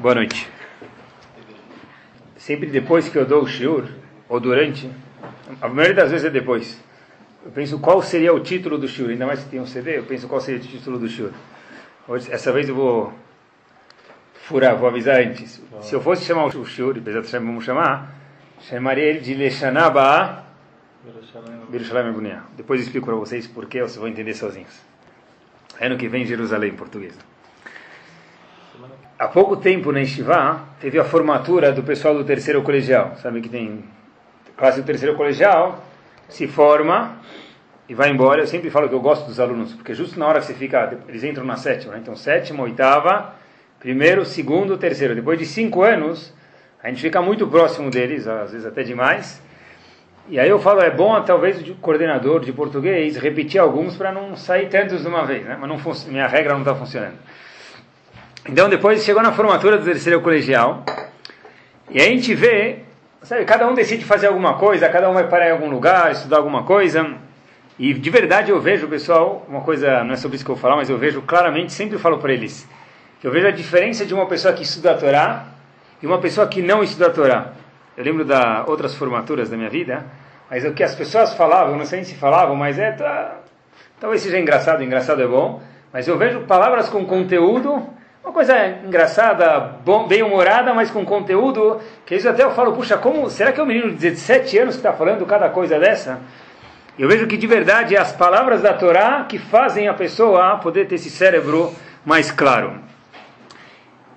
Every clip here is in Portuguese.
Boa noite. Sempre depois que eu dou o shiur, ou durante, a maioria das vezes é depois. Eu penso qual seria o título do shiur, ainda mais que tem um CD, eu penso qual seria o título do shiur. Hoje, essa vez eu vou furar, vou avisar antes. Se eu fosse chamar o shiur, apesar de vamos chamar, chamaria ele de Leshanaba Birushalayim Ebunia. Depois eu explico para vocês porquê, vocês vão entender sozinhos. Ano que vem, Jerusalém, em português. Há pouco tempo na Estivá, teve a formatura do pessoal do terceiro colegial. Sabe que tem classe do terceiro colegial, se forma e vai embora. Eu sempre falo que eu gosto dos alunos, porque justo na hora que você fica, eles entram na sétima, né? então sétima, oitava, primeiro, segundo, terceiro. Depois de cinco anos, a gente fica muito próximo deles, às vezes até demais. E aí eu falo, é bom talvez o coordenador de português repetir alguns para não sair tantos de uma vez, né? mas não minha regra não está funcionando. Então depois chegou na formatura do terceiro colegial, e a gente vê, sabe, cada um decide fazer alguma coisa, cada um vai parar em algum lugar, estudar alguma coisa, e de verdade eu vejo, pessoal, uma coisa, não é sobre isso que eu vou falar, mas eu vejo claramente, sempre falo para eles, que eu vejo a diferença de uma pessoa que estuda a Torá e uma pessoa que não estuda a Torá. Eu lembro das outras formaturas da minha vida, mas o que as pessoas falavam, não sei se falavam, mas é, tá, talvez seja engraçado, engraçado é bom, mas eu vejo palavras com conteúdo uma coisa engraçada, bem-humorada, mas com conteúdo, que isso até eu falo, puxa, como, será que é um menino de 17 anos que está falando cada coisa dessa? Eu vejo que de verdade é as palavras da Torá que fazem a pessoa poder ter esse cérebro mais claro.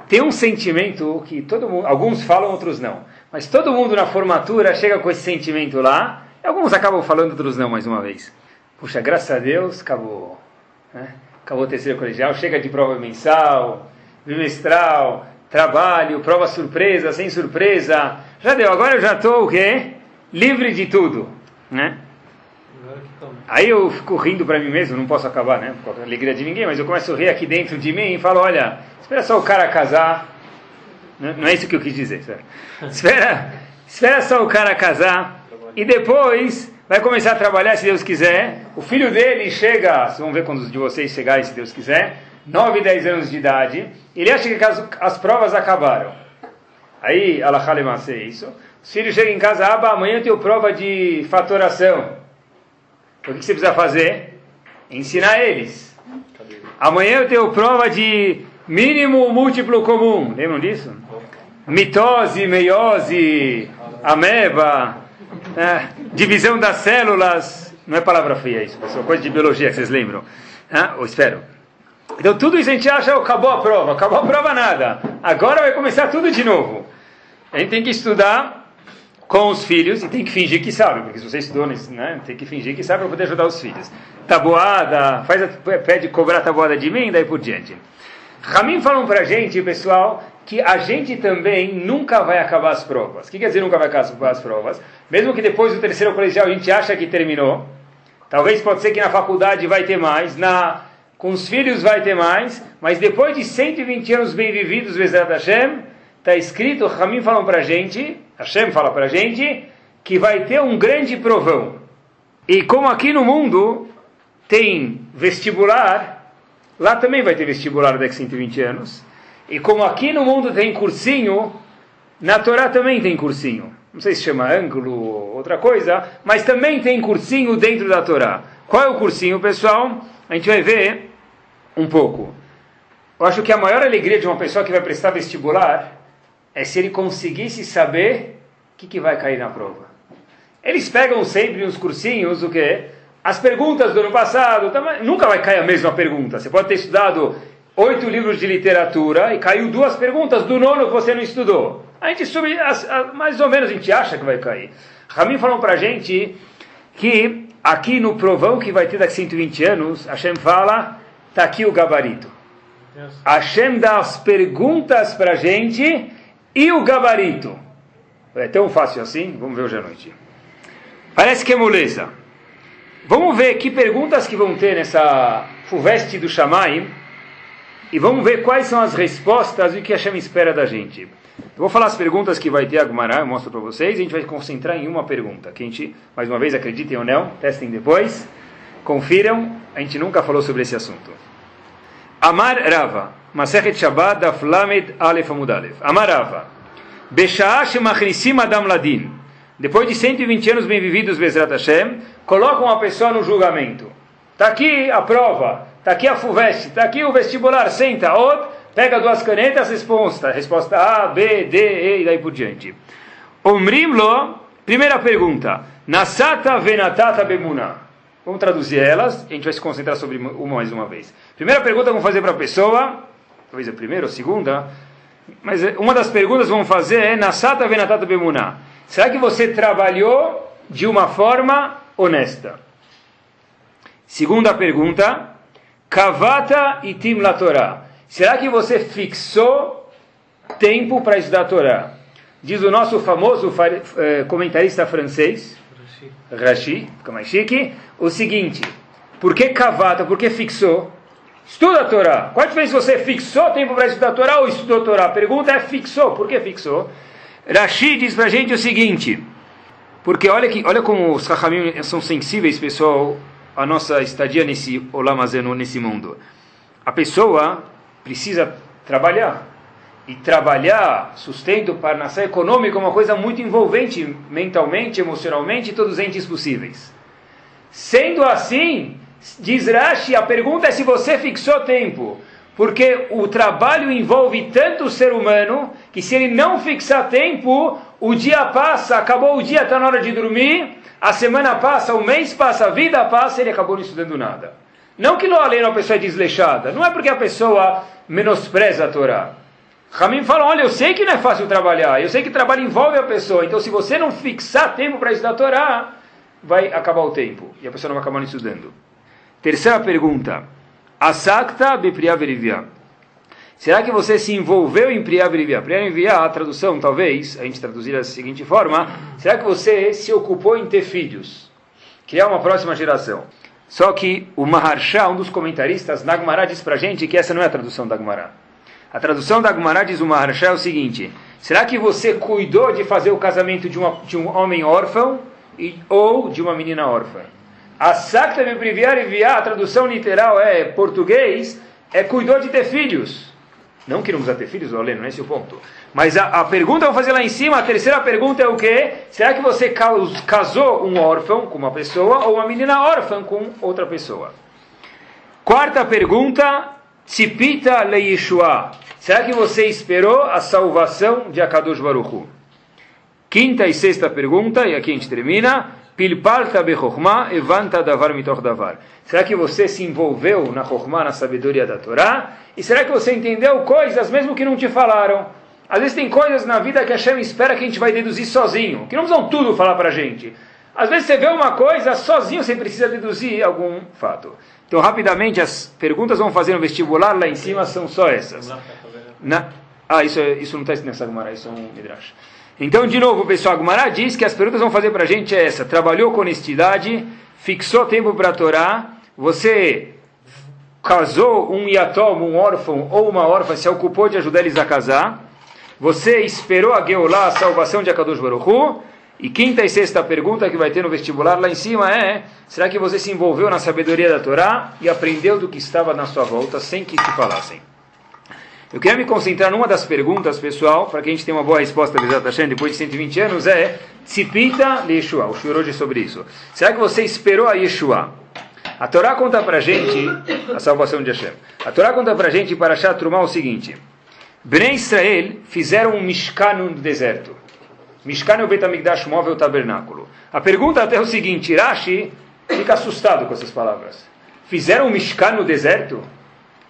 Tem um sentimento que todo mundo, alguns falam, outros não, mas todo mundo na formatura chega com esse sentimento lá, alguns acabam falando, outros não, mais uma vez. Puxa, graças a Deus, acabou. Né? Acabou o terceiro colegial, chega de prova mensal, bimestral, trabalho, prova surpresa, sem surpresa. Já deu, agora eu já estou o quê? Livre de tudo, né? Aí eu fico rindo para mim mesmo, não posso acabar, né? Com a alegria de ninguém, mas eu começo a rir aqui dentro de mim e falo, olha, espera só o cara casar. Não é isso que eu quis dizer. Espera, espera só o cara casar e depois vai começar a trabalhar, se Deus quiser. O filho dele chega, vamos ver quando de vocês chegarem, se Deus quiser, 9, 10 anos de idade, ele acha que as, as provas acabaram. Aí, Allah é isso. Os filhos chegam em casa, aba, amanhã eu tenho prova de fatoração. O que você precisa fazer? Ensinar eles. Amanhã eu tenho prova de mínimo múltiplo comum. Lembram disso? Mitose, meiose, ameba, é, divisão das células. Não é palavra feia isso, pessoal. Coisa de biologia que vocês lembram. Ah, ou espero. Então tudo isso a gente acha, acabou a prova, acabou a prova nada. Agora vai começar tudo de novo. A gente tem que estudar com os filhos e tem que fingir que sabe, porque se você estudou, né, tem que fingir que sabe para poder ajudar os filhos. Tabuada, faz a, pede cobrar tabuada de mim, daí por diante. Ramin falam para a gente, pessoal, que a gente também nunca vai acabar as provas. O que quer dizer nunca vai acabar as provas? Mesmo que depois do terceiro colegial a gente acha que terminou, talvez pode ser que na faculdade vai ter mais, na com os filhos vai ter mais, mas depois de 120 anos bem vividos, Bezerra Hashem, está escrito, Ramim falam para a gente, Hashem fala para a gente, que vai ter um grande provão. E como aqui no mundo tem vestibular, lá também vai ter vestibular daqui a 120 anos. E como aqui no mundo tem cursinho, na Torá também tem cursinho. Não sei se chama ângulo ou outra coisa, mas também tem cursinho dentro da Torá. Qual é o cursinho, pessoal? A gente vai ver um pouco. Eu acho que a maior alegria de uma pessoa que vai prestar vestibular é se ele conseguisse saber o que, que vai cair na prova. Eles pegam sempre nos cursinhos o que? As perguntas do ano passado, nunca vai cair a mesma pergunta. Você pode ter estudado oito livros de literatura e caiu duas perguntas do nono que você não estudou. A gente sube, mais ou menos a gente acha que vai cair. Ramin falou para a gente que aqui no provão que vai ter daqui a 120 anos, Hashem fala Está aqui o gabarito. Hashem dá as perguntas para a gente e o gabarito. É tão fácil assim? Vamos ver hoje à noite. Parece que é moleza. Vamos ver que perguntas que vão ter nessa fuveste do Shammai e vamos ver quais são as respostas e o que Hashem espera da gente. Eu vou falar as perguntas que vai ter a Gumará, eu mostro para vocês, e a gente vai concentrar em uma pergunta, que a gente, mais uma vez, acreditem ou não, testem depois, confiram, a gente nunca falou sobre esse assunto. Amar Rava. Masechet Shabbat, Daf Lamed Alef Amud Alef. Amarava. Beshaash Machnisim Adam Ladin. Depois de 120 anos bem-vividos, Bezrat Hashem, colocam a pessoa no julgamento. Está aqui a prova, está aqui a FUVEST, está aqui o vestibular, senta, pega duas canetas, resposta. Resposta A, B, D, E e daí por diante. Omrimlo, primeira pergunta. Nasata venatata bemuna. Vamos traduzir elas, a gente vai se concentrar sobre uma mais uma vez. Primeira pergunta vamos fazer para a pessoa, talvez a primeira ou segunda, mas uma das perguntas vamos fazer é Nasata venatata bemuna. Será que você trabalhou de uma forma honesta? Segunda pergunta, Kavata itim la Torah. Será que você fixou tempo para estudar a Torá? Diz o nosso famoso eh, comentarista francês, Rashi, fica mais chique, o seguinte: por que cavata? Por que fixou? Estuda a Torá. Qual a diferença você fixou tempo para estudar a Torá ou estudou a Torá? A pergunta é fixou. Por que fixou? Rashi diz para a gente o seguinte: porque olha, que, olha como os Chachamim são sensíveis, pessoal, à nossa estadia nesse Olamazeno, nesse mundo. A pessoa precisa trabalhar e trabalhar sustento para nascer econômico é uma coisa muito envolvente mentalmente, emocionalmente, todos os entes possíveis. Sendo assim, diz Rashi, a pergunta é se você fixou tempo, porque o trabalho envolve tanto o ser humano que se ele não fixar tempo, o dia passa, acabou o dia, está na hora de dormir, a semana passa, o mês passa, a vida passa, ele acabou não estudando nada. Não que não além a pessoa é desleixada, não é porque a pessoa menospreza a Torá. Ramim fala, olha, eu sei que não é fácil trabalhar, eu sei que trabalho envolve a pessoa, então se você não fixar tempo para estudar a Torá, vai acabar o tempo, e a pessoa não vai acabar estudando. Terceira pergunta, Asakta bepriya verivya. Será que você se envolveu em? Priya verivya, a tradução, talvez, a gente traduzir da seguinte forma, será que você se ocupou em ter filhos? Criar uma próxima geração. Só que o Maharsha, um dos comentaristas, Nagmará diz para gente que essa não é a tradução da Gmará. A tradução da Gemara diz o Maharsha é o seguinte: será que você cuidou de fazer o casamento de, uma, de um homem órfão e, ou de uma menina órfã? A Sakta me priviar e a tradução literal é português, é cuidou de ter filhos. Não queremos ter filhos, não é esse o ponto. Mas a, a pergunta eu vou fazer lá em cima, a terceira pergunta é o quê? Será que você casou um órfão com uma pessoa ou uma menina órfã com outra pessoa? Quarta pergunta, Tzipita le Yeshua. Será que você esperou a salvação de Akadosh Baruchu? Quinta e sexta pergunta, e aqui a gente termina. Pilpalta bechokhma evanta davar mitoch davar. Será que você se envolveu na chokhmah, na sabedoria da Torá? E será que você entendeu coisas mesmo que não te falaram? Às vezes tem coisas na vida que a Hashem espera que a gente vai deduzir sozinho, que não precisam tudo falar para a gente. Às vezes você vê uma coisa, sozinho você precisa deduzir algum fato. Então, rapidamente, as perguntas vão fazer no vestibular lá em cima são só essas. Na, ah, isso, é, isso não está nessa Gumara, isso é um Midrash. Então, de novo, pessoal, a Gumara diz que as perguntas vão fazer para a gente é essa. Trabalhou com honestidade, fixou tempo para a Torá, você casou um yatom, um órfão ou uma órfã, se ocupou de ajudar eles a casar, você esperou a Geolá, a salvação de Akadosh Baruch Hu, e quinta e sexta pergunta que vai ter no vestibular lá em cima é: será que você se envolveu na sabedoria da Torá e aprendeu do que estava na sua volta sem que te falassem? Eu queria me concentrar numa das perguntas, pessoal, para que a gente tenha uma boa resposta depois de 120 anos, é Tzipita Yeshua. O Shur hoje é sobre isso. Será que você esperou a Yeshua? A Torá conta para gente a salvação de Hashem. A Torá conta para gente, para achar Trumá, o seguinte. Bnei Israel fizeram um Mishkan no deserto. Mishkan é o Betamigdash, móvel tabernáculo. A pergunta até é o seguinte, Rashi fica assustado com essas palavras. Fizeram um Mishkan no deserto?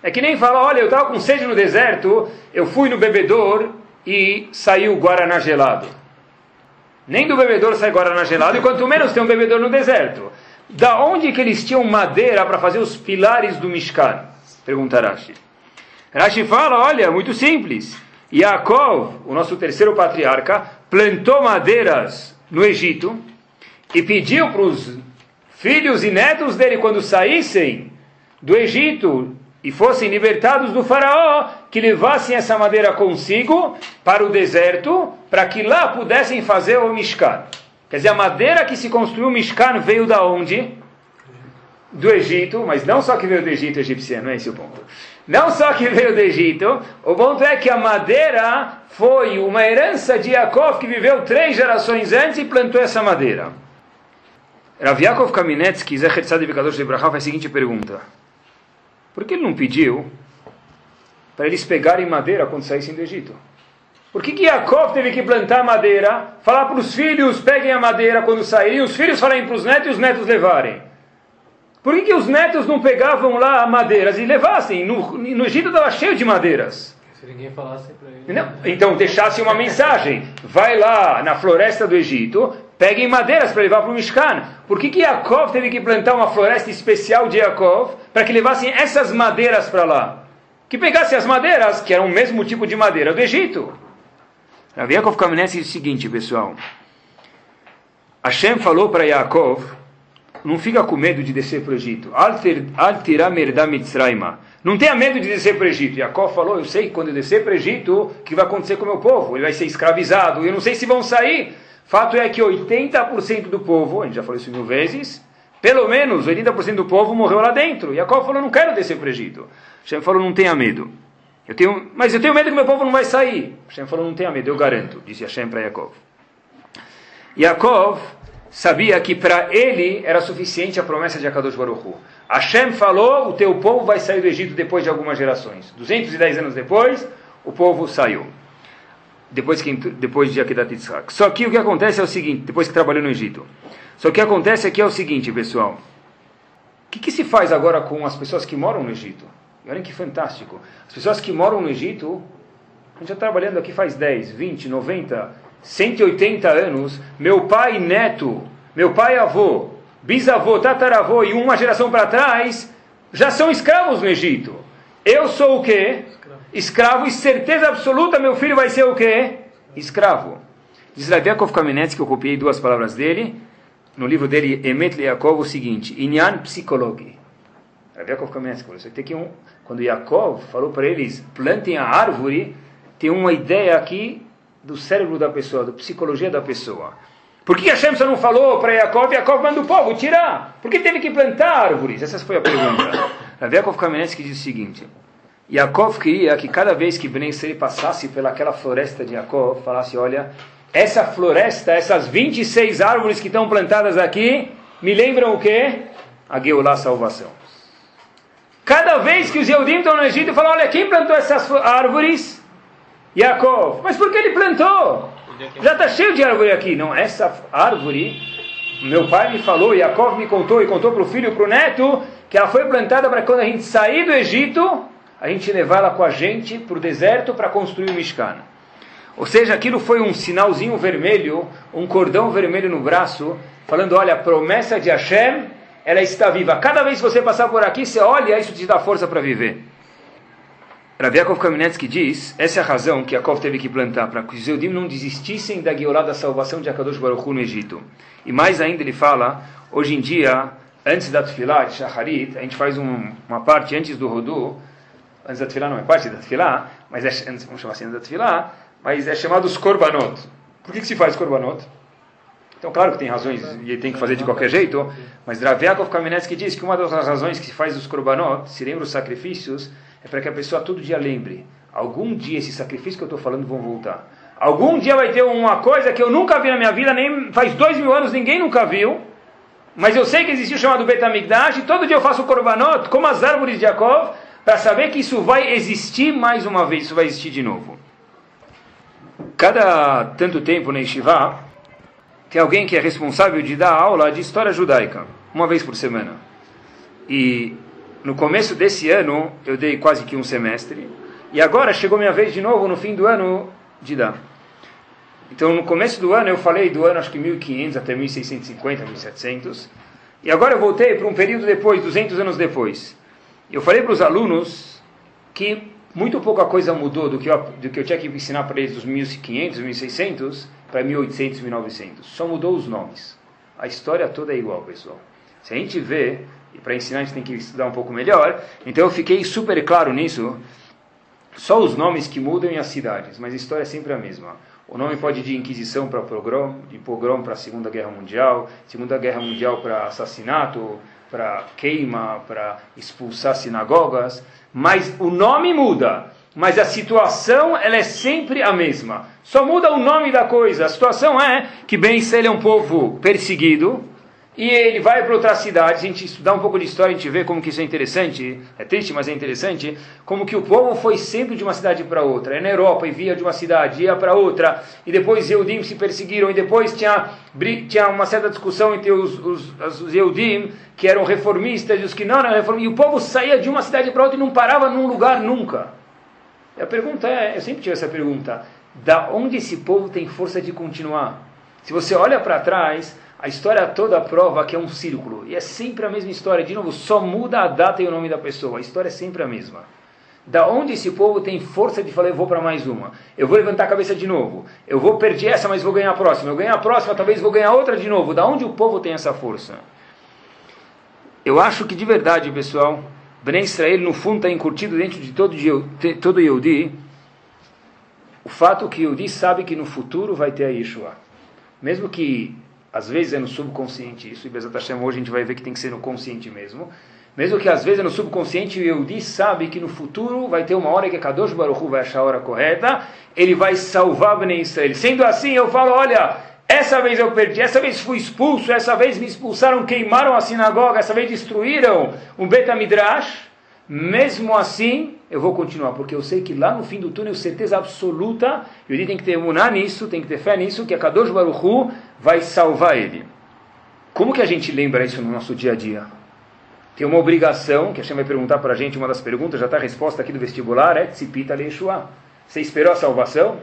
É que nem fala, olha, eu estava com sede no deserto, eu fui no bebedor e saiu Guaraná gelado. Nem do bebedor sai Guaraná gelado, e quanto menos tem um bebedor no deserto. Da onde que eles tinham madeira para fazer os pilares do Mishkan? Pergunta Rashi. Rashi fala, olha, muito simples. Yaakov, o nosso terceiro patriarca, plantou madeiras no Egito e pediu para os filhos e netos dele, quando saíssem do Egito, e fossem libertados do faraó, que levassem essa madeira consigo para o deserto, para que lá pudessem fazer o Mishkan. Quer dizer, a madeira que se construiu o Mishkan veio da onde? Do Egito, mas não só que veio do Egito egípcio, não é esse o ponto. Não só que veio do Egito, o ponto é que a madeira foi uma herança de Yaakov que viveu três gerações antes e plantou essa madeira. Rav Yaakov Kaminetsky, Zecher Kadosh de Brachá, faz a seguinte pergunta. Por que ele não pediu para eles pegarem madeira quando saíssem do Egito? Por que, que Yaakov teve que plantar madeira, falar para os filhos, peguem a madeira quando saírem, os filhos falarem para os netos e os netos levarem? Por que, que os netos não pegavam lá madeiras e levassem? No, no Egito estava cheio de madeiras. Se ninguém falasse para ele. Não, então deixasse uma mensagem. Vai lá na floresta do Egito, peguem madeiras para levar para o Mishkan. Por que, que Yaakov teve que plantar uma floresta especial de Yaakov para que levassem essas madeiras para lá? Que pegassem as madeiras, que eram o mesmo tipo de madeira do Egito. Rav Yaakov Kamenetsky diz o seguinte, pessoal. Hashem falou para Yaakov não fica com medo de descer para o Egito. Não tenha medo de descer para o Egito. Jacó falou, eu sei que quando eu descer para o Egito, o que vai acontecer com o meu povo? Ele vai ser escravizado. Eu não sei se vão sair. Fato é que 80% do povo, a gente já falou isso mil vezes, pelo menos 80% do povo morreu lá dentro. Jacó falou, não quero descer para o Egito. Hashem falou, não tenha medo. Eu tenho, mas eu tenho medo que meu povo não vai sair. Hashem falou, não tenha medo, eu garanto, disse Hashem para Yaakov. Yaakov sabia que para ele era suficiente a promessa de Akadosh Baruch Hu. Hashem falou, o teu povo vai sair do Egito depois de algumas gerações. 210 anos depois, o povo saiu. Depois, que, depois de Akedat Yitzhak. Só que o que acontece é o seguinte, depois que trabalhou no Egito. Só que o que acontece aqui é o seguinte, pessoal. O que, que se faz agora com as pessoas que moram no Egito? olhem que fantástico. As pessoas que moram no Egito, a gente já trabalhando aqui faz 10, 20, 90, 180 anos, meu pai neto, meu pai avô, bisavô, tataravô e uma geração para trás já são escravos no Egito. Eu sou o quê? Escravo. e certeza absoluta meu filho vai ser o quê? Escravo. Diz Rav Kamenetsky, que eu copiei duas palavras dele, no livro dele, Emet Yaakov, o seguinte, Inyan Psicologi. Rav Kamenetsky, você tem que um, quando Yaakov falou para eles, plantem a árvore, tem uma ideia aqui do cérebro da pessoa, da psicologia da pessoa. Por que Hashem só não falou para Yaakov, Yaakov manda o povo tirar? Por que teve que plantar árvores? Essa foi a pergunta. Rav Yaakov Kamenetsky diz o seguinte, Yaakov queria que cada vez que Ben Israel passasse pelaquela floresta de Yaakov, falasse, olha, essa floresta, essas 26 árvores que estão plantadas aqui, me lembram o quê? A Geulah salvação. Cada vez que os Yehudim estão no Egito, falam, olha, quem plantou essas árvores? Yaakov. Mas por que ele plantou? Já está cheio de árvore aqui. Não, essa árvore, meu pai me falou, Yaakov me contou e contou para o filho e para o neto, que ela foi plantada para quando a gente sair do Egito, a gente levar ela com a gente para o deserto para construir o Mishkan. Ou seja, aquilo foi um sinalzinho vermelho, um cordão vermelho no braço, falando, olha, a promessa de Hashem, ela está viva. Cada vez que você passar por aqui, você olha, isso te dá força para viver. Rav Yaakov Kamenetsky diz, essa é a razão que Yaakov teve que plantar, para que os Eudim não desistissem da guiolá da salvação de Akadosh Baruch no Egito. E mais ainda ele fala, hoje em dia, antes da Tfilah, de Shacharit, a gente faz um, uma parte antes do Rodu, antes da Tfilah não é parte da Tfilah, mas é, antes, vamos chamar assim da Tfilah, mas é chamado os Korbanot. Por que, que se faz Korbanot? Então, claro que tem razões e tem que fazer de qualquer jeito, mas Rav Yaakov Kamenetsky diz que uma das razões que se faz os Korbanot, se lembra os sacrifícios, é para que a pessoa todo dia lembre: algum dia esse sacrifício que eu estou falando vão voltar. Algum dia vai ter uma coisa que eu nunca vi na minha vida, nem faz dois mil anos ninguém nunca viu. Mas eu sei que existe o chamado Betamigdash, e todo dia eu faço korbanot, como as árvores de Yaakov, para saber que isso vai existir mais uma vez, isso vai existir de novo. Cada tanto tempo na Yeshiva, tem alguém que é responsável de dar aula de história judaica, uma vez por semana. E no começo desse ano, eu dei quase que um semestre. E agora chegou minha vez de novo, no fim do ano, de dar. Então, no começo do ano, eu falei do ano, acho que 1500 até 1650, 1700. E agora eu voltei para um período depois, 200 anos depois. Eu falei para os alunos que muito pouca coisa mudou do que eu, do que eu tinha que ensinar para eles dos 1500, 1600 para 1800, 1900. Só mudou os nomes. A história toda é igual, pessoal. Se a gente vê e para ensinar a gente tem que estudar um pouco melhor. Então eu fiquei super claro nisso. Só os nomes que mudam e as cidades, mas a história é sempre a mesma. O nome pode ir de Inquisição para pogrom, de pogrom para Segunda Guerra Mundial, Segunda Guerra Mundial para assassinato, para queima, para expulsar sinagogas, mas o nome muda, mas a situação ela é sempre a mesma. Só muda o nome da coisa. A situação é que Ben Israel é um povo perseguido, e ele vai para outra cidade, a gente estudar um pouco de história, a gente vê como que isso é interessante, é triste, mas é interessante, como que o povo foi sempre de uma cidade para outra. É na Europa e via de uma cidade, ia para outra, e depois Eudim se perseguiram, e depois tinha, tinha uma certa discussão entre os, os, os Eudim, que eram reformistas, e os que não eram reformistas, e o povo saía de uma cidade para outra e não parava num lugar nunca. E a pergunta é, eu sempre tive essa pergunta, da onde esse povo tem força de continuar? Se você olha para trás, a história toda prova que é um círculo. E é sempre a mesma história. De novo, só muda a data e o nome da pessoa. A história é sempre a mesma. Da onde esse povo tem força de falar, eu vou para mais uma. Eu vou levantar a cabeça de novo. Eu vou perder essa, mas vou ganhar a próxima. Eu ganhar a próxima, talvez vou ganhar outra de novo. Da onde o povo tem essa força? Eu acho que de verdade, pessoal, Ben Israel no fundo está incutido dentro de todo, todo Yehudi o fato que Yehudi sabe que no futuro vai ter a Yeshua. Mesmo que às vezes é no subconsciente isso, e Bezat Hashem hoje a gente vai ver que tem que ser no consciente mesmo. Mesmo que às vezes é no subconsciente, o Yehudi sabe que no futuro vai ter uma hora que a Kadosh Baruch Hu vai achar a hora correta, ele vai salvar Bnei Israel. Sendo assim, eu falo, olha, essa vez eu perdi, essa vez fui expulso, essa vez me expulsaram, queimaram a sinagoga, essa vez destruíram o Betamidrash. Mesmo assim, eu vou continuar, porque eu sei que lá no fim do túnel, certeza absoluta, Yudi tem que ter muná nisso, tem que ter fé nisso, que a Kadosh Baruch Hu vai salvar ele. Como que a gente lembra isso no nosso dia a dia? Tem uma obrigação, que a gente vai perguntar para a gente, uma das perguntas, já está a resposta aqui do vestibular, é Tzipita Leishua. Você esperou a salvação?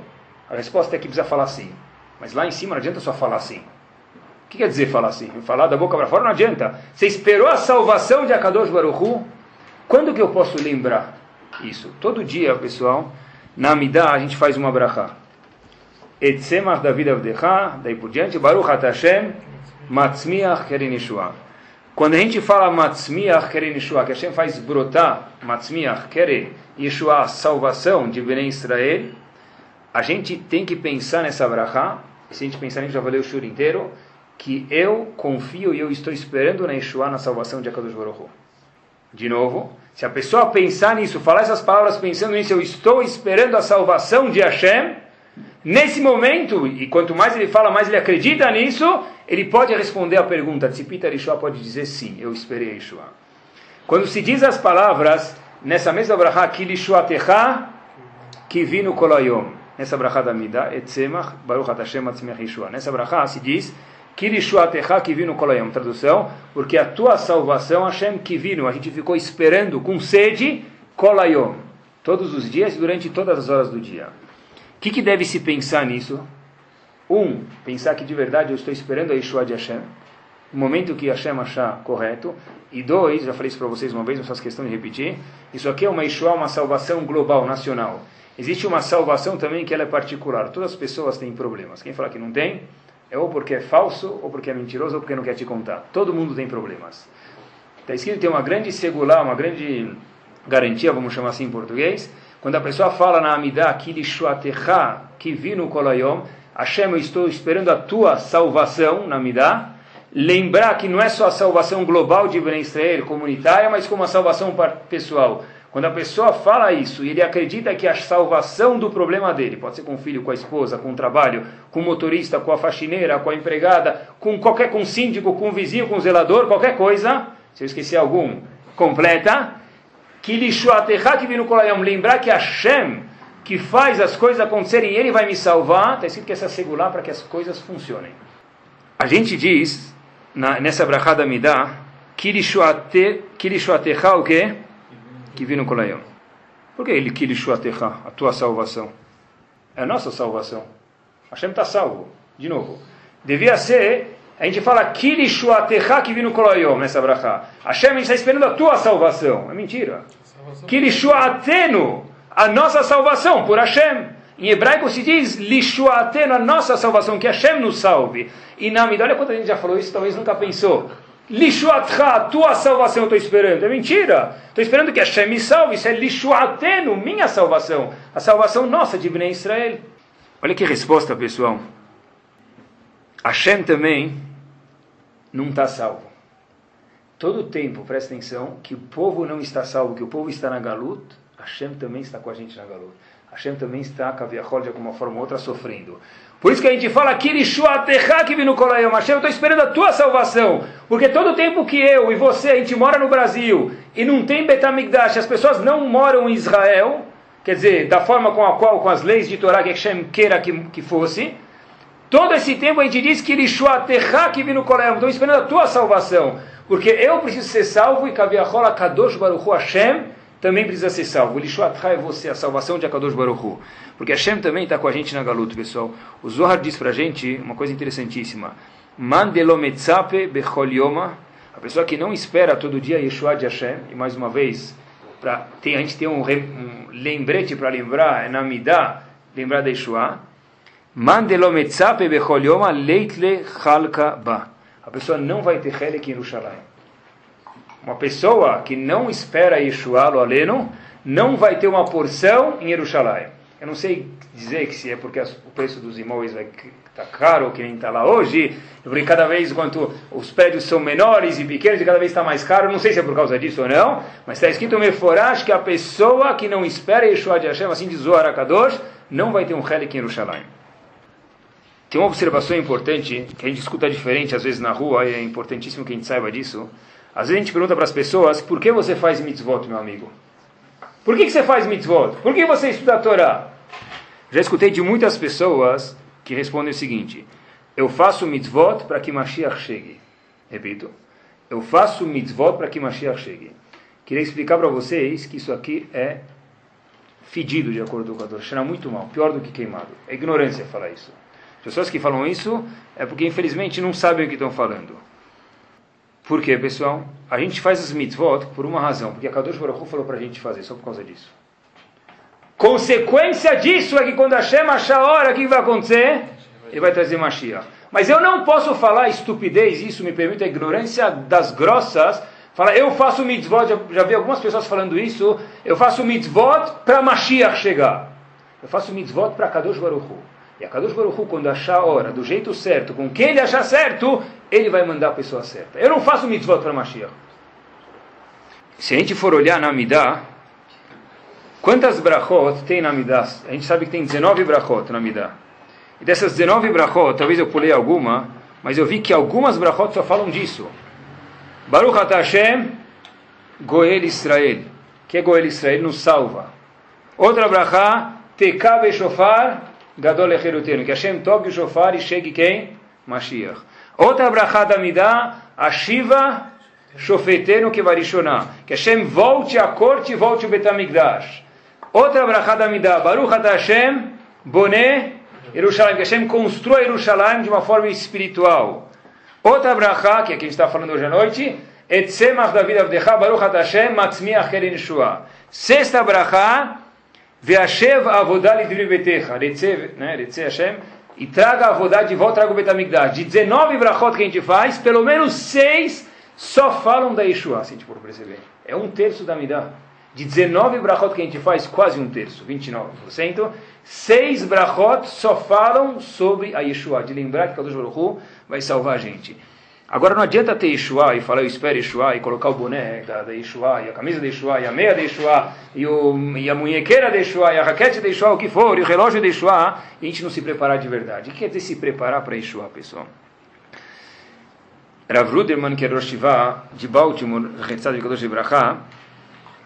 A resposta é que precisa falar assim. Mas lá em cima não adianta só falar assim. O que quer dizer falar assim? Falar da boca para fora não adianta. Você esperou a salvação de Akadosh? Quando que eu posso lembrar isso? Todo dia, pessoal, na Amidah a gente faz uma brachá. Etzemach David Avdecha, daí por diante, Baruch Hashem, Matzmiach Keren Yeshua. Quando a gente fala Matzmiach Keren Yeshua, que Hashem faz brotar Matzmiach Keren Yeshua, salvação de Bnei Israel, a gente tem que pensar nessa brachá, se a gente pensar nisso, já valeu o shur inteiro, que eu confio e eu estou esperando na Yeshua, na salvação de Akadosh Baruch. De novo, se a pessoa pensar nisso, falar essas palavras pensando nisso, eu estou esperando a salvação de Hashem, nesse momento, e quanto mais ele fala, mais ele acredita nisso, ele pode responder a pergunta. Tzipita Yeshua pode dizer sim, eu esperei Yeshua. Quando se diz as palavras, nessa mesma brachá, Kilishua Techa, Kivinu Kolayom, nessa brachá da Mida, Etzemach, Baruch Hashem Atzmech Yeshua. Nessa brachá se diz Kirishuatecha kivinu kolayom. Tradução, porque a tua salvação, Hashem kivinu, a gente ficou esperando com sede, kolayom. Todos os dias durante todas as horas do dia. O que, que deve se pensar nisso? Um, pensar que de verdade eu estou esperando a Yeshua de Hashem, no momento que Hashem achar correto. E dois, já falei isso para vocês uma vez, não faço questão de repetir, isso aqui é uma Yeshua, uma salvação global, nacional. Existe uma salvação também que ela é particular. Todas as pessoas têm problemas. Quem fala que não tem, é ou porque é falso, ou porque é mentiroso, ou porque não quer te contar. Todo mundo tem problemas. Está escrito tem uma grande segular, uma grande garantia, vamos chamar assim em português. Quando a pessoa fala na Amidah, Kilishuatecha, Kivinu Kolayom, Hashem, eu estou esperando a tua salvação na Amidah. Lembrar que não é só a salvação global de Ben Israel, comunitária, mas como a salvação pessoal. Quando a pessoa fala isso e ele acredita que a salvação do problema dele, pode ser com o filho, com a esposa, com o trabalho, com o motorista, com a faxineira, com a empregada, com qualquer com o síndico, com o vizinho, com o zelador, qualquer coisa, se eu esquecer algum, completa, que que vino colayam, lembrar que Hashem, que faz as coisas acontecerem, ele vai me salvar, está escrito que é segular para que as coisas funcionem. A gente diz, na, nessa brachada Midah, Kirishuatecha o quê? que viram Kolayom. Por que ele Kirishuatecha, a tua salvação? É a nossa salvação. Hashem está salvo. De novo. Devia ser, a gente fala Kirishuatecha que viram Kolayom nessa brachá. Hashem está esperando a tua salvação. É mentira. Kirishuatenu, a nossa salvação por Hashem. Em hebraico se diz Lishuatenu, a nossa salvação, que Hashem nos salve. E na olha quanta gente já falou isso, talvez nunca pensou. Lishuatcha, a tua salvação eu estou esperando. É mentira. Estou esperando que Hashem me salve. Isso é Lishuatenu, minha salvação. A salvação nossa de Bnei Israel. Olha que resposta, pessoal. Hashem também não está salvo. todo tempo, presta atenção, que o povo não está salvo, que o povo está na Galut, Hashem também está com a gente na Galut. Hashem também está, Kaviahol, de alguma forma ou outra, sofrendo. Por isso que a gente fala, Hashem, eu estou esperando a tua salvação. Porque todo tempo que eu e você, a gente mora no Brasil, e não tem Betamigdash, as pessoas não moram em Israel, quer dizer, da forma com a qual, com as leis de Torá, que Hashem queira que, que fosse, todo esse tempo a gente diz que estou esperando a tua salvação. Porque eu preciso ser salvo e Kaviahol, Kadosh Baruch Hashem, também precisa ser salvo. O Lishuatcha é você, a salvação de Akadosh Baruch. Porque Hashem também está com a gente na Galuta, pessoal. O Zohar diz para a gente uma coisa interessantíssima. Mandelometzape bechol yoma. A pessoa que não espera todo dia Yeshua de Hashem, e mais uma vez, pra, tem, a gente tem um, um lembrete para lembrar, é na Midah, lembrar de Yeshua. Leitle ba. A pessoa não vai ter Helek em Yerushalayim. Uma pessoa que não espera Yeshua, lo aleno, não vai ter uma porção em Jerusalém. Eu não sei dizer que se é porque o preço dos imóveis está caro, que nem está lá hoje, porque cada vez quanto os prédios são menores e pequenos, e cada vez está mais caro, não sei se é por causa disso ou não, mas está escrito no Meforash que a pessoa que não espera Yeshua de Hashem, assim diz Zohar HaKadosh, não vai ter um Helik em Jerusalém. Tem uma observação importante, que a gente escuta diferente às vezes na rua, e é importantíssimo que a gente saiba disso, às vezes a gente pergunta para as pessoas, por que você faz mitzvot, meu amigo? Por que, que você faz mitzvot? Por que você estuda a Torá? Já escutei de muitas pessoas que respondem o seguinte, eu faço mitzvot para que Mashiach chegue. Repito, eu faço mitzvot para que Mashiach chegue. Queria explicar para vocês que isso aqui é fedido, de acordo com a Torá. Cheira muito mal, pior do que queimado. É ignorância falar isso. Pessoas que falam isso é porque infelizmente não sabem o que estão falando. Por quê, pessoal? A gente faz as mitzvot por uma razão, porque a Kadosh Baruch Hu falou para a gente fazer, só por causa disso. Consequência disso é que quando Hashem achar a hora, o que vai acontecer? Ele vai trazer Mashiach. Mas eu não posso falar estupidez, isso me permite a ignorância das grossas, falar, eu faço mitzvot, já, já vi algumas pessoas falando isso, eu faço mitzvot para Mashiach chegar. Eu faço mitzvot para Kadosh Baruch Hu. E a Kadosh Baruch Hu, quando achar a hora, do jeito certo, com quem ele achar certo, ele vai mandar a pessoa certa. Eu não faço mitzvot para Mashiach. Se a gente for olhar na Midah, quantas brachot tem na Midah? A gente sabe que tem 19 brachot na Midah. E dessas 19 brachot, talvez eu pulei alguma, mas eu vi que algumas brachot só falam disso. Baruch Hashem, Goel Israel. Que é Goel Israel? Nos salva. Outra brachá, Tekabe Shofar, Gadol Echerutenu, que Hashem toque o shofar e chegue quem? Mashiach. Outra brachá da Midah, Ashiva Shofetenu Kevarishoná, que Hashem volte a corte e volte o Betamigdash. Outra brachá da Midah, Baruch Ata Hashem Boné Yerushalayim, que Hashem constrói Yerushalayim de uma forma espiritual. Outra brachá, que é a gente está falando hoje à noite, Etzemach David Avdecha Baruch Ata Hashem Matzmiach Keren. Sexta brachá, Ve'ashev avodá lidri betecha. Retze, né? Retze Hashem. E traga a avodá de volta, traga o Betamigdash. De 19 brachot que a gente faz, pelo menos 6 só falam da Yeshua, se a gente for perceber. É um terço da Midah. De 19 brachot que a gente faz, quase um terço, 29%. 6 brachot só falam sobre a Yeshua, de lembrar que Kadosh Baruch Hu vai salvar a gente. Agora não adianta ter Yeshua e falar eu espero Yeshua e colocar o boné da, da Yeshua, e a camisa de Yeshua, e a meia de Yeshua, e, o, e a munhequeira de Yeshua, e a raquete de Yeshua, o que for, e o relógio de Yeshua, e a gente não se preparar de verdade. O que quer dizer se preparar para Yeshua, pessoal? Rav Ruderman, que era Rosh de Baltimore, Retzad de Ibrahá,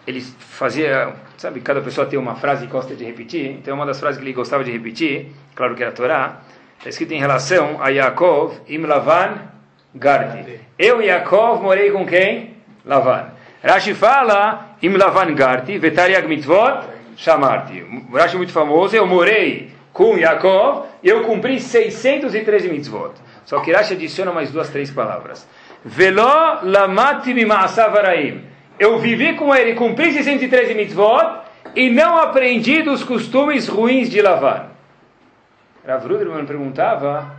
ele fazia, sabe, cada pessoa tem uma frase que gosta de repetir, então uma das frases que ele gostava de repetir, claro que era a Torá, está escrito em relação a Yaakov, Im Garti. Eu Yaakov morei com quem? Lavan. Rashi fala, Im Lavan Garti, Vetariag Mitvot, Shamarti. Rashi muito famoso, eu morei com Yaakov e eu cumpri 613 mitzvot. Só que Rashi adiciona mais duas, três palavras. Velo lamati mima'asavaraim. Eu vivi com ele, cumpri 613 mitzvot e não aprendi dos costumes ruins de Lavan. Rav Ruderman perguntava,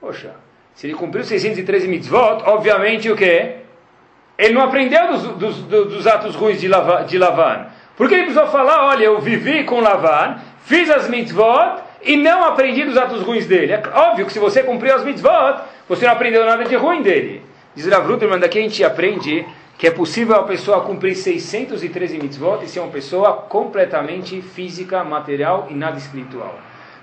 poxa, se ele cumpriu 613 mitzvot, obviamente o quê? Ele não aprendeu dos, dos, dos atos ruins de, Lava, de Lavan. Porque ele precisou falar, olha, eu vivi com Lavan, fiz as mitzvot e não aprendi dos atos ruins dele. É óbvio que se você cumpriu as mitzvot, você não aprendeu nada de ruim dele. Diz Rav Ruterman, daqui a gente aprende que é possível a pessoa cumprir 613 mitzvot e ser uma pessoa completamente física, material e nada espiritual.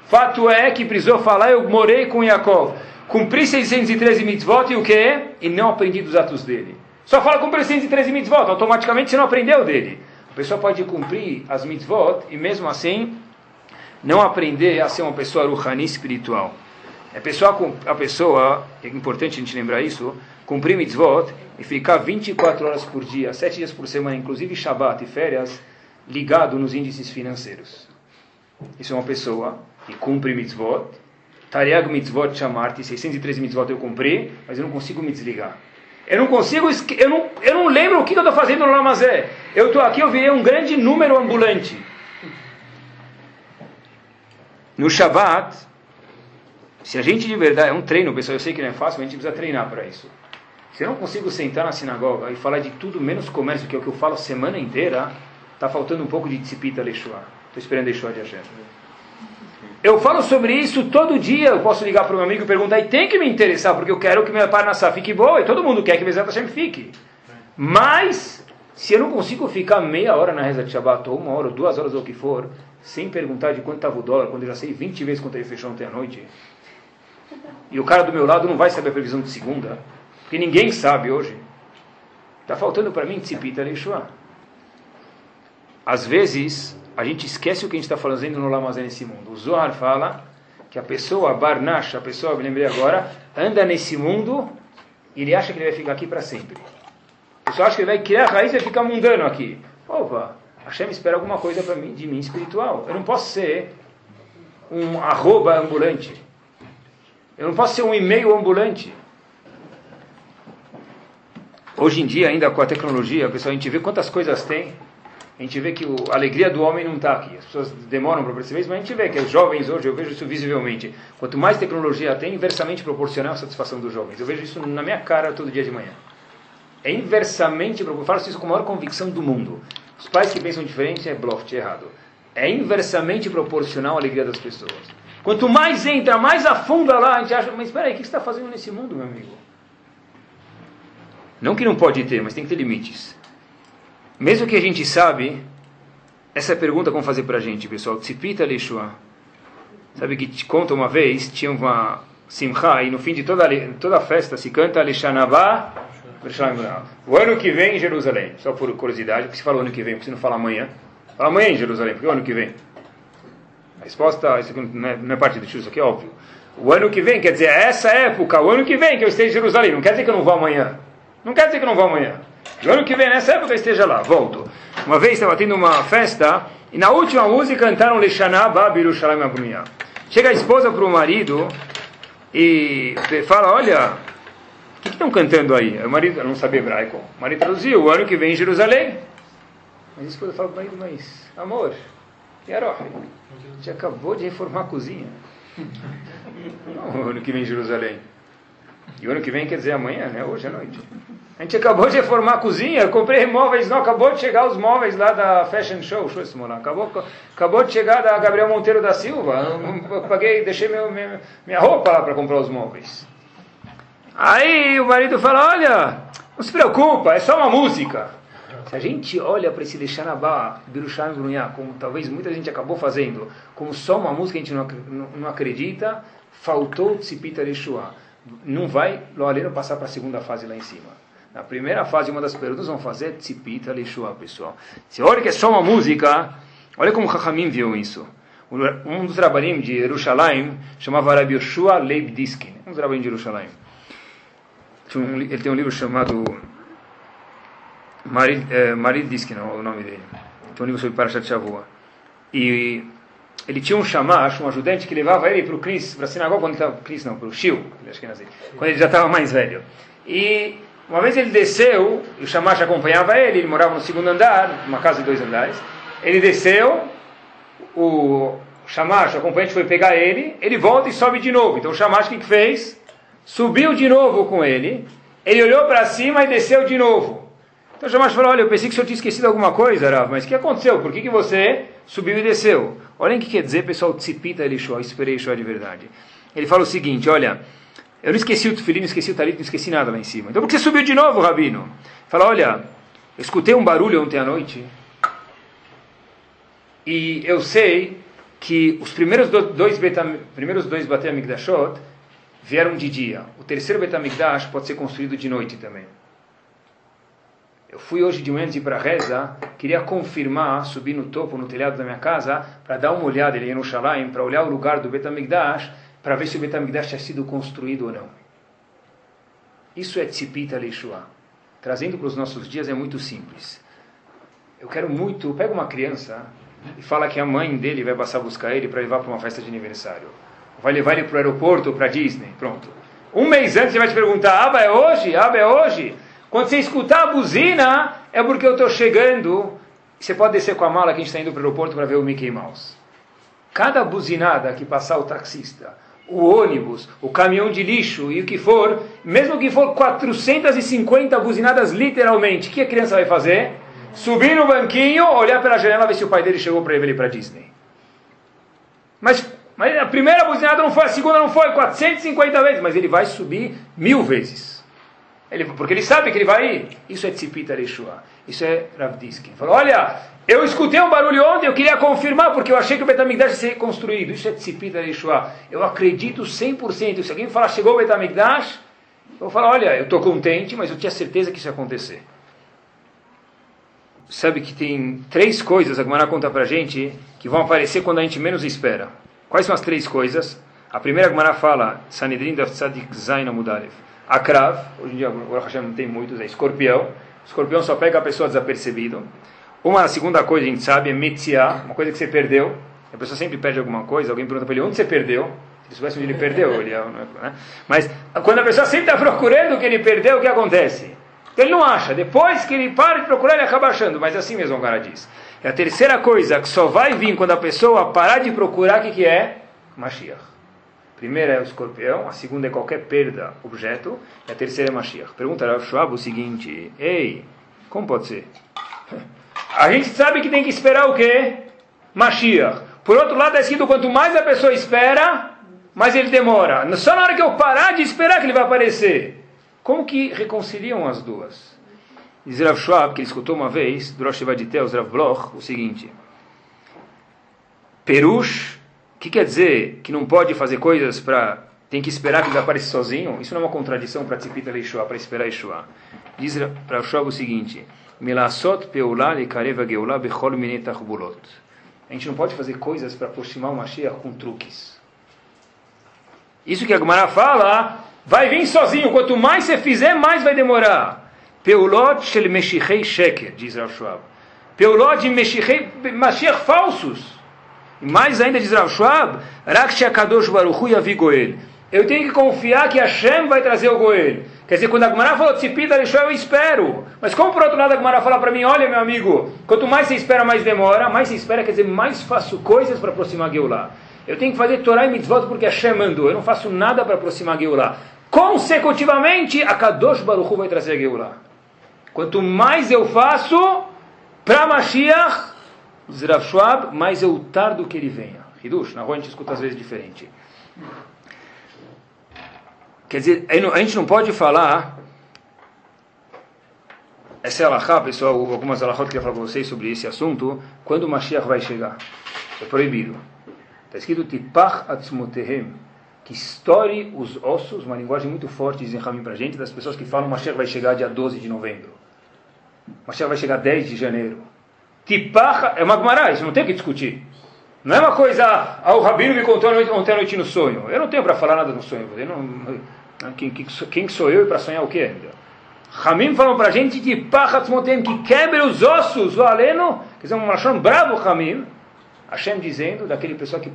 Fato é que precisou falar, eu morei com Yaakov, cumpri 613 mitzvot e o que? E não aprendi dos atos dele. Só fala cumprir 613 mitzvot, automaticamente você não aprendeu dele. A pessoa pode cumprir as mitzvot e mesmo assim não aprender a ser uma pessoa ruhani espiritual. A pessoa, a pessoa, é importante a gente lembrar isso, cumprir mitzvot e ficar 24 horas por dia, 7 dias por semana, inclusive Shabbat e férias, ligado nos índices financeiros. Isso é uma pessoa que cumpre mitzvot, Tariag mitzvot chamar-te, 613 mitzvot eu cumpri, mas eu não consigo me desligar. Eu não consigo, eu não, eu não lembro o que eu estou fazendo no Lamazé. Eu estou aqui, eu vi um grande número ambulante. No Shabbat, se a gente de verdade, é um treino, pessoal, eu sei que não é fácil, mas a gente precisa treinar para isso. Se eu não consigo sentar na sinagoga e falar de tudo menos comércio, que é o que eu falo a semana inteira, está faltando um pouco de tzipita Leshua. Estou esperando Leshua de Hashem. Eu falo sobre isso todo dia. Eu posso ligar para o meu amigo e perguntar, e tem que me interessar, porque eu quero que minha parnassá fique boa, e todo mundo quer que Bezat Hashem fique. Mas, se eu não consigo ficar meia hora na reza de Shabbat, ou uma hora, ou duas horas, ou o que for, sem perguntar de quanto estava o dólar, quando eu já sei 20 vezes quanto ele fechou ontem à noite, e o cara do meu lado não vai saber a previsão de segunda, porque ninguém sabe hoje. Está faltando para mim Tzipita Leishua. Às vezes, a gente esquece o que a gente está fazendo no Lamazé nesse mundo. O Zohar fala que a pessoa, Barnash, a pessoa, me lembrei agora, anda nesse mundo e ele acha que ele vai ficar aqui para sempre. O pessoal acha que ele vai criar raiz e ficar mundano aqui. Opa, Hashem espera alguma coisa para mim, de mim espiritual. Eu não posso ser um arroba ambulante. Eu não posso ser um e-mail ambulante. Hoje em dia, ainda com a tecnologia, pessoal, a gente vê quantas coisas tem a gente vê que a alegria do homem não está aqui. As pessoas demoram para perceber isso, mas a gente vê que os jovens hoje, eu vejo isso visivelmente. Quanto mais tecnologia tem, inversamente proporcional à satisfação dos jovens. Eu vejo isso na minha cara todo dia de manhã. É inversamente, eu falo isso com a maior convicção do mundo. Os pais que pensam diferente é bluff, é errado. É inversamente proporcional à alegria das pessoas. Quanto mais entra, mais afunda lá, a gente acha, mas espera aí, o que você está fazendo nesse mundo, meu amigo? Não que não pode ter, mas tem que ter limites. Mesmo que a gente sabe, essa é pergunta vão fazer para a gente, pessoal. Tzipita Leshua. Sabe que te conta uma vez, tinha uma simcha, e no fim de toda, toda a festa se canta Leshanabá, o ano que vem em Jerusalém. Só por curiosidade, porque se fala ano que vem, porque se não fala amanhã. Fala amanhã em Jerusalém, porque o ano que vem. A resposta, isso não é, não é parte do estudo, isso aqui é óbvio. O ano que vem, quer dizer, é essa época, o ano que vem que eu esteja em Jerusalém. Não quer dizer que eu não vou amanhã. Não quer dizer que eu não vou amanhã. E o ano que vem, nessa época, esteja lá. Volto. Uma vez estava tendo uma festa e na última música cantaram Leshaná Babiru Abuniyah. Chega a esposa para o marido e fala: Olha, o que estão cantando aí? O marido não sabia hebraico. O marido traduziu: O ano que vem em Jerusalém. Mas a esposa fala marido: Mas, amor, Yaroh, a gente acabou de reformar a cozinha. Não, o ano que vem em Jerusalém. E o ano que vem quer dizer amanhã, né? Hoje à noite. A gente acabou de reformar a cozinha, comprei móveis, não, acabou de chegar os móveis lá da Fashion Show, acabou, acabou de chegar da Gabriel Monteiro da Silva, eu paguei, deixei meu, minha, minha roupa lá para comprar os móveis. Aí o marido fala, olha, não se preocupa, é só uma música. Se a gente olha para esse Lechanabá, Birushan Grunhá, como talvez muita gente acabou fazendo, como só uma música a gente não, não, não acredita, faltou Tzipita Leshua. Não vai Loaleno passar para a segunda fase lá em cima. Na primeira fase, uma das perguntas vão fazer Tzipita Leshua, pessoal. Se olha que é só uma música, olha como Chachamim viu isso. Um dos trabalhinhos de Jerusalém chamava Rabbi Yoshua Leib Diskin. Um dos trabalhinhos de Jerusalém. Ele tem um livro chamado Marid, é, Marid Diskin, é o nome dele. Tem um livro sobre Parashat Shavua. E ele tinha um chamacho, um ajudante, que levava ele para o Cris, para a sinagoga, quando estava, Cris não, para o Shil, quando ele já estava mais velho. E uma vez ele desceu, e o Shamash acompanhava ele, ele morava no segundo andar, uma casa de dois andares. Ele desceu, o Shamash, o acompanhante, foi pegar ele, ele volta e sobe de novo. Então o Shamash o que fez? Subiu de novo com ele, ele olhou para cima e desceu de novo. Então Shamash falou, olha, eu pensei que o senhor tinha esquecido alguma coisa, Rav, mas o que aconteceu? Por que, que você subiu e desceu? Olhem o que quer dizer, pessoal, tzipita Elishua, esperei Elishua de verdade. Ele fala o seguinte, olha, Eu não esqueci o tefilim, não esqueci o talit, não esqueci nada lá em cima. Então por que você subiu de novo, Rabino? Fala, olha, eu escutei um barulho ontem à noite e eu sei que os primeiros dois, betam, primeiros dois Batamikdashot vieram de dia. O terceiro Betamikdash pode ser construído de noite também. Eu fui hoje de manhã para reza, queria confirmar, subir no topo, no telhado da minha casa, para dar uma olhada ele no Shalaim, para olhar o lugar do Betamigdash, para ver se o Betamigdash tinha sido construído ou não. Isso é Tzipita Leishua. Trazendo para os nossos dias é muito simples. Eu quero muito, pega uma criança e fala que a mãe dele vai passar a buscar ele para levar para uma festa de aniversário. Vai levar ele para o aeroporto ou para Disney, pronto. Um mês antes ele vai te perguntar, Aba é hoje? Aba é hoje? Quando você escutar a buzina, é porque eu estou chegando. Você pode descer com a mala que a gente está indo para o aeroporto para ver o Mickey Mouse. Cada buzinada que passar o taxista, o ônibus, o caminhão de lixo e o que for, mesmo que for 450 buzinadas literalmente, o que a criança vai fazer? Subir no banquinho, olhar pela janela, ver se o pai dele chegou para ele para Disney. Mas, mas a primeira buzinada não foi, a segunda não foi, 450 vezes, mas ele vai subir mil vezes. Ele, porque ele sabe que ele vai ir. Isso é Tzipita Reshua. Isso é Rav Diskin. Falou, olha, eu escutei um barulho ontem, eu queria confirmar, porque eu achei que o Betamigdash ia ser construído. Isso é Tzipita Reshua. Eu acredito 100%. Se alguém falar, chegou o Betamigdash, eu vou falar, olha, eu estou contente, mas eu tinha certeza que isso ia acontecer. Sabe que tem três coisas, a Gemara conta pra gente, que vão aparecer quando a gente menos espera. Quais são as três coisas? A primeira Gemara fala, Sanedrin da Tzadik Zaina Mudarev. Akrav, hoje em dia o Hashem não tem muitos, é escorpião. Escorpião só pega a pessoa desapercebido. Uma segunda coisa a gente sabe é Metziah, uma coisa que você perdeu. A pessoa sempre perde alguma coisa, alguém pergunta para ele onde você perdeu. Se ele soubesse onde ele perdeu, ele, é né? Mas quando a pessoa sempre está procurando o que ele perdeu, o que acontece? Ele não acha. Depois que ele para de procurar, ele acaba achando. Mas assim mesmo o cara diz. E a terceira coisa que só vai vir quando a pessoa parar de procurar, o que, que é? Mashiach primeira é o escorpião, a segunda é qualquer perda, objeto, e a terceira é Mashiach. Pergunta Rav Schwab o seguinte: Ei, como pode ser? A gente sabe que tem que esperar o quê? Mashiach. Por outro lado, é escrito: quanto mais a pessoa espera, mais ele demora. Só na hora que eu parar de esperar que ele vai aparecer. Como que reconciliam as duas? Diz Rav Schwab, que ele escutou uma vez, do Rosh Vaditeus, Rav Bloch, o seguinte: Perush que quer dizer que não pode fazer coisas para. tem que esperar que ele apareça sozinho? Isso não é uma contradição para Tzipita Leishua, para esperar Yeshua. Diz para Yeshua o seguinte: Melasot peulá lekareva geulá bechol. A gente não pode fazer coisas para aproximar o Mashiach com truques. Isso que a Gemara fala, vai vir sozinho. Quanto mais você fizer, mais vai demorar. Peulot shel meshichei sheker, diz Rav Schwab. Peulot de meshichei, Mashiach falsos. E mais ainda diz Rav Schwab, Rakshakadosh Baruchu Yavigoel. Eu tenho que confiar que Hashem vai trazer o Goel. Quer dizer, quando a Gemara falou Tzipita Lishua, eu espero. Mas como por outro lado a Gemara fala para mim, olha meu amigo, quanto mais você espera, mais demora, mais você espera, quer dizer, mais faço coisas para aproximar Geulah. Eu tenho que fazer Torah e Mitzvot porque Hashem mandou. Eu não faço nada para aproximar Geulah. Consecutivamente, a Kadosh Baruchu vai trazer a. Quanto mais eu faço para Mashiach, Diz Schwab, mas eu tardo que ele venha. Hidush, na rua a gente escuta às vezes diferente. Quer dizer, a gente não pode falar. Essa é a pessoal, algumas alahot que eu falar para vocês sobre esse assunto. Quando o Mashiach vai chegar? É proibido. Está escrito Tipach atzmotehem, que estoure os ossos, uma linguagem muito forte, dizem Ramim para a gente, das pessoas que falam Mashiach vai chegar dia 12 de novembro. Mashiach vai chegar 10 de janeiro. Tipacha é uma Gemara, isso não tem que discutir. Não é uma coisa, ah, o Rabino me contou ontem à noite no sonho. Eu não tenho para falar nada no sonho. Não, quem, quem, sou eu para sonhar o quê ainda? Ramim falou para a gente de Pachatz Motem, que quebre os ossos, o aleno, quer dizer, um machão bravo Ramim, Hashem dizendo, daquele pessoal que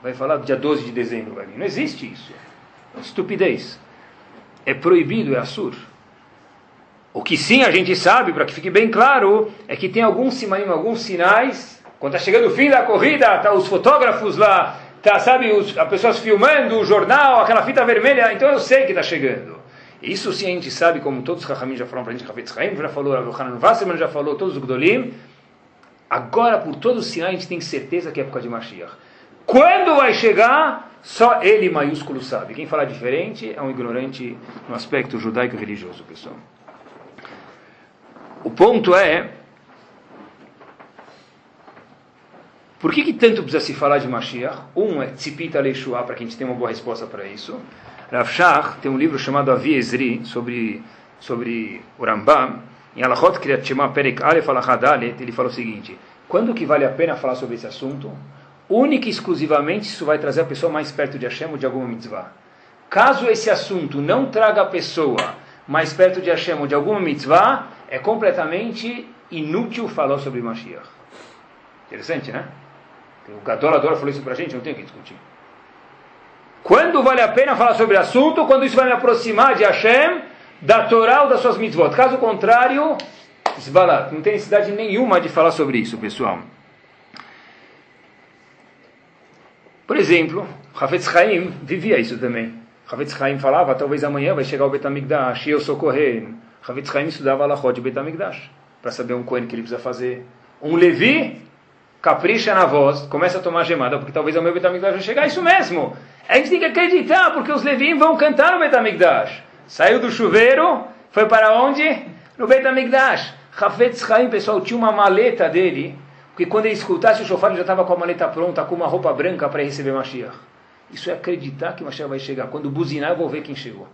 vai falar dia 12 de dezembro. Não existe isso. Estupidez. É proibido, é assur. O que sim a gente sabe, para que fique bem claro, é que tem alguns simanim, alguns sinais. Quando está chegando o fim da corrida, tá os fotógrafos lá, tá, sabe, os, as pessoas filmando o jornal, aquela fita vermelha, então eu sei que está chegando. Isso sim a gente sabe, como todos os Rahamim já falaram para a gente, Ravetz Haim já falou, Rav Wasserman já falou, todos os Gdolim. Agora, por todos os sinais, a gente tem certeza que é época de Mashiach. Quando vai chegar? Só ele maiúsculo sabe. Quem falar diferente é um ignorante no aspecto judaico-religioso, pessoal. O ponto é. Por que, que tanto precisa se falar de Mashiach? Um é Tzipita Leishua, para que a gente tenha uma boa resposta para isso. Rav Shach tem um livro chamado Avi Ezri, sobre, sobre o Rambam. Em Alachot Kriyat Shema Perek Aleph Alachadalet, ele fala o seguinte: quando que vale a pena falar sobre esse assunto? única e exclusivamente isso vai trazer a pessoa mais perto de Hashem ou de alguma mitzvah. Caso esse assunto não traga a pessoa mais perto de Hashem ou de alguma mitzvah, é completamente inútil falar sobre Mashiach. Interessante, né? O Gadol Adora falou isso pra gente, não tem o que discutir. Quando vale a pena falar sobre o assunto? Quando isso vai me aproximar de Hashem, da Torá ou das suas mitzvot. Caso contrário, esbalat. Não tem necessidade nenhuma de falar sobre isso, pessoal. Por exemplo, Hafetz Chaim vivia isso também. Hafetz Chaim falava, talvez amanhã vai chegar o Betamigdash e eu socorrer. Hafetz Chaim estudava Alachot de Betamigdash, para saber um coelho que ele precisa fazer. Um Levi capricha na voz, começa a tomar gemada, porque talvez o Betamigdash vai chegar. Isso mesmo! A gente tem que acreditar, porque os Levim vão cantar no Betamigdash. Saiu do chuveiro, foi para onde? No Betamigdash. Hafetz Chaim, pessoal, tinha uma maleta dele porque quando ele escutasse o chofar, ele já estava com a maleta pronta, com uma roupa branca para receber Mashiach. Isso é acreditar que Mashiach vai chegar. Quando buzinar, eu vou ver quem chegou.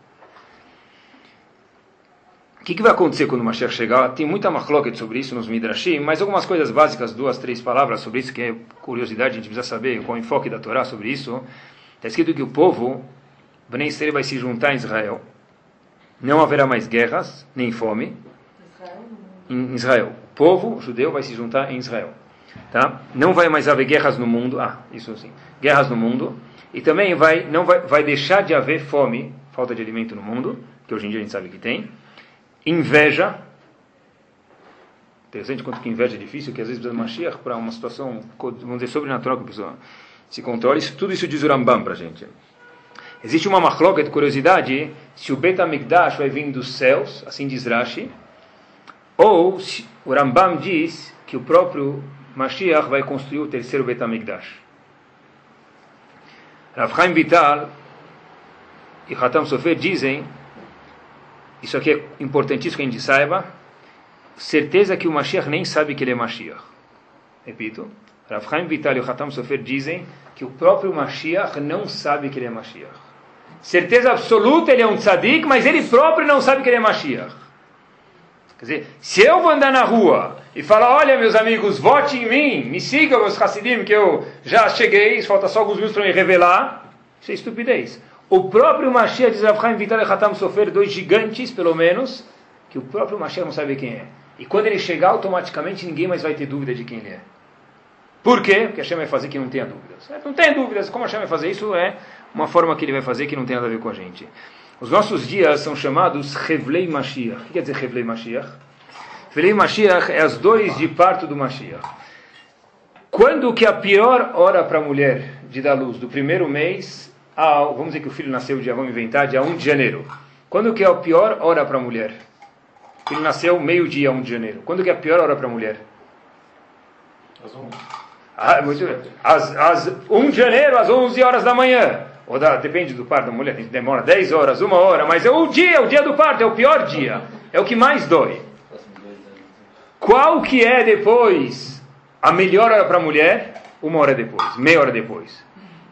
O que, que vai acontecer quando Mashiach chegar? Tem muita machloket sobre isso nos Midrashim, mas algumas coisas básicas, duas, três palavras sobre isso, que é curiosidade, a gente precisa saber qual é o enfoque da Torá sobre isso. Está escrito que o povo, Bnei Israel, vai se juntar em Israel. Não haverá mais guerras, nem fome. Em Israel. O povo judeu vai se juntar em Israel. Tá? Não vai mais haver guerras no mundo. Ah, isso sim. Guerras no mundo. E também vai, não vai, vai deixar de haver fome, falta de alimento no mundo, que hoje em dia a gente sabe que tem. Inveja. Interessante quanto que inveja é difícil, que às vezes precisa de Mashiach para uma situação, vamos dizer, sobrenatural que a pessoa se controla. Isso, tudo isso diz o Rambam para a gente. Existe uma machloca de curiosidade se o Bet HaMikdash vai vir dos céus, assim diz Rashi, ou o Rambam diz que o próprio Mashiach vai construir o terceiro Betamigdash. Rav Chaim Vital e Hatam Sofer dizem, isso aqui é importantíssimo que a gente saiba, certeza que o Mashiach nem sabe que ele é Mashiach. Repito, Rav Chaim Vital e Hatam Sofer dizem que o próprio Mashiach não sabe que ele é Mashiach. Certeza absoluta, ele é um tzadik, mas ele próprio não sabe que ele é Mashiach. Quer dizer, se eu vou andar na rua e falar, olha meus amigos, vote em mim, me sigam meus Hassidim, que eu já cheguei, falta só alguns minutos para me revelar, isso é estupidez. O próprio Mashiach diz Rav Vital e Hatam Sofer, dois gigantes pelo menos, que o próprio Mashiach não sabe quem é. E quando ele chegar, automaticamente ninguém mais vai ter dúvida de quem ele é. Por quê? Porque Hashem vai fazer que não tenha dúvidas. Não tem dúvidas. Como Hashem vai fazer isso é uma forma que ele vai fazer que não tem nada a ver com a gente. Os nossos dias são chamados Revlei Mashiach. O que quer dizer Revlei Mashiach? Revlei Mashiach é as dores de parto do Mashiach. Quando que é a pior hora para a mulher de dar luz? Do primeiro mês ao, vamos dizer que o filho nasceu dia, vamos inventar, dia 1 de janeiro. Quando que é a pior hora para a mulher? O filho nasceu meio-dia, 1 de janeiro. Quando que é a pior hora para a mulher? Às 11. Ah, muito bem. Às, às 1 de janeiro, às 11 horas da manhã ou da, depende do parto da mulher, demora 10 horas, uma hora, mas é o dia, o dia do parto, é o pior dia, é o que mais dói. Qual que é depois a melhor hora para a mulher? Uma hora depois, meia hora depois.